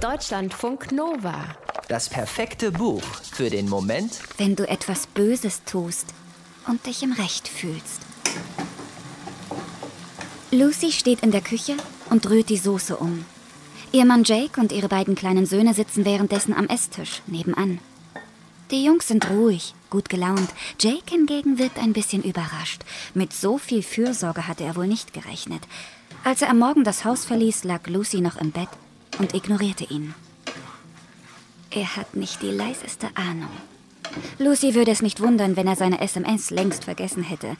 Deutschlandfunk Nova. Das perfekte Buch für den Moment, wenn du etwas Böses tust und dich im Recht fühlst. Lucy steht in der Küche und rührt die Soße um. Ihr Mann Jake und ihre beiden kleinen Söhne sitzen währenddessen am Esstisch nebenan. Die Jungs sind ruhig, gut gelaunt. Jake hingegen wirkt ein bisschen überrascht. Mit so viel Fürsorge hatte er wohl nicht gerechnet. Als er am Morgen das Haus verließ, lag Lucy noch im Bett und ignorierte ihn. Er hat nicht die leiseste Ahnung. Lucy würde es nicht wundern, wenn er seine SMS längst vergessen hätte.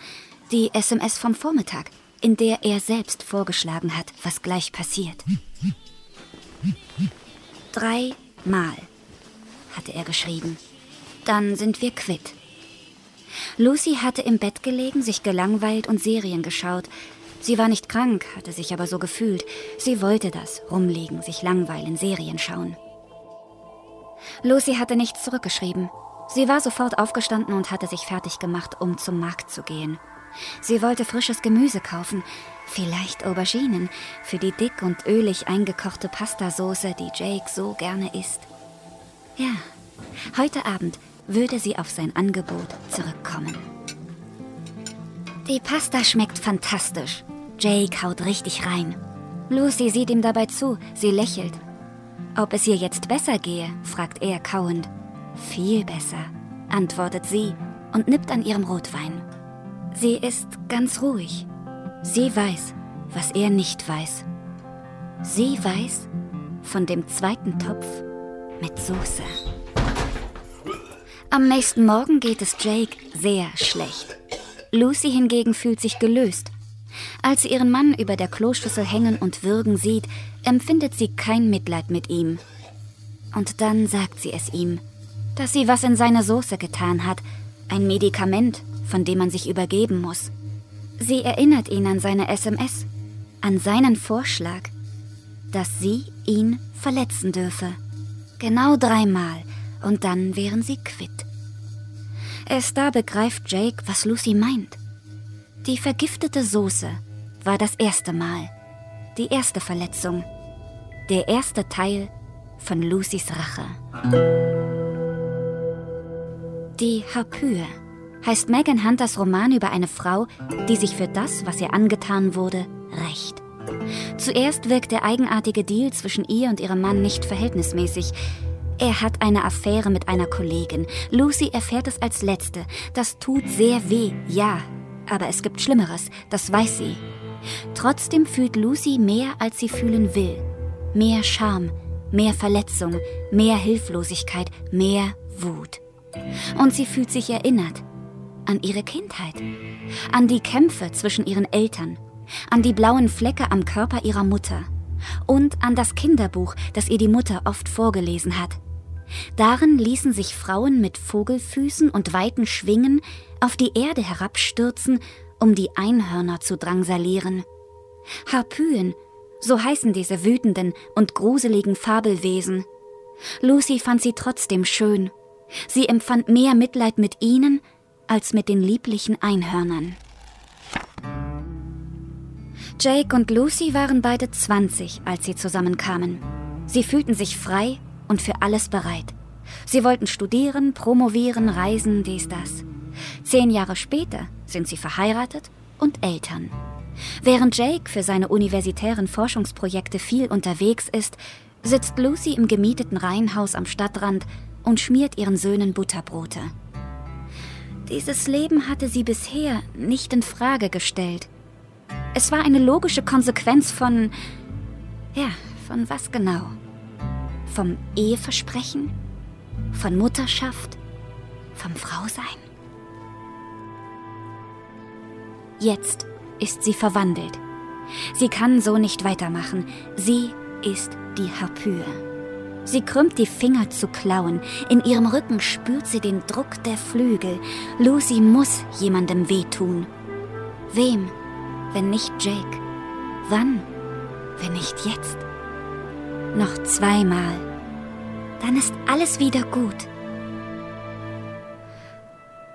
Die SMS vom Vormittag, in der er selbst vorgeschlagen hat, was gleich passiert. Dreimal hatte er geschrieben. Dann sind wir quitt. Lucy hatte im Bett gelegen, sich gelangweilt und Serien geschaut. Sie war nicht krank, hatte sich aber so gefühlt. Sie wollte das, rumliegen, sich langweilen, Serien schauen. Lucy hatte nichts zurückgeschrieben. Sie war sofort aufgestanden und hatte sich fertig gemacht, um zum Markt zu gehen. Sie wollte frisches Gemüse kaufen, vielleicht Auberginen, für die dick und ölig eingekochte Pastasauce, die Jake so gerne isst. Ja, heute Abend würde sie auf sein Angebot zurückkommen. Die Pasta schmeckt fantastisch. Jake haut richtig rein. Lucy sieht ihm dabei zu, sie lächelt. Ob es ihr jetzt besser gehe, fragt er kauend. Viel besser, antwortet sie und nippt an ihrem Rotwein. Sie ist ganz ruhig. Sie weiß, was er nicht weiß. Sie weiß von dem zweiten Topf mit Soße. Am nächsten Morgen geht es Jake sehr schlecht. Lucy hingegen fühlt sich gelöst. Als sie ihren Mann über der Kloschüssel hängen und würgen sieht, empfindet sie kein Mitleid mit ihm. Und dann sagt sie es ihm, dass sie was in seine Soße getan hat, ein Medikament, von dem man sich übergeben muss. Sie erinnert ihn an seine SMS, an seinen Vorschlag, dass sie ihn verletzen dürfe. Genau dreimal, und dann wären sie quitt. Erst da begreift Jake, was Lucy meint. Die vergiftete Soße war das erste Mal, die erste Verletzung, der erste Teil von Lucys Rache. Die Harpyie heißt Megan Hunters Roman über eine Frau, die sich für das, was ihr angetan wurde, rächt. Zuerst wirkt der eigenartige Deal zwischen ihr und ihrem Mann nicht verhältnismäßig. Er hat eine Affäre mit einer Kollegin. Lucy erfährt es als letzte. Das tut sehr weh, ja. Aber es gibt Schlimmeres, das weiß sie. Trotzdem fühlt Lucy mehr, als sie fühlen will. Mehr Scham, mehr Verletzung, mehr Hilflosigkeit, mehr Wut. Und sie fühlt sich erinnert an ihre Kindheit, an die Kämpfe zwischen ihren Eltern, an die blauen Flecke am Körper ihrer Mutter und an das Kinderbuch, das ihr die Mutter oft vorgelesen hat. Darin ließen sich Frauen mit Vogelfüßen und weiten Schwingen auf die Erde herabstürzen, um die Einhörner zu drangsalieren. Harpyen, so heißen diese wütenden und gruseligen Fabelwesen. Lucy fand sie trotzdem schön. Sie empfand mehr Mitleid mit ihnen als mit den lieblichen Einhörnern. Jake und Lucy waren beide 20, als sie zusammenkamen. Sie fühlten sich frei und für alles bereit. Sie wollten studieren, promovieren, reisen, dies, das. Zehn Jahre später sind sie verheiratet und Eltern. Während Jake für seine universitären Forschungsprojekte viel unterwegs ist, sitzt Lucy im gemieteten Reihenhaus am Stadtrand und schmiert ihren Söhnen Butterbrote. Dieses Leben hatte sie bisher nicht in Frage gestellt. Es war eine logische Konsequenz von. Ja, von was genau? Vom Eheversprechen? Von Mutterschaft? Vom Frausein? Jetzt ist sie verwandelt. Sie kann so nicht weitermachen. Sie ist die Harpyie. Sie krümmt die Finger zu klauen. In ihrem Rücken spürt sie den Druck der Flügel. Lucy muss jemandem wehtun. Wem, wenn nicht Jake? Wann, wenn nicht jetzt? Noch zweimal. Dann ist alles wieder gut.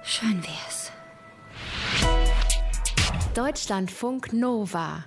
Schön wär's. Deutschlandfunk Nova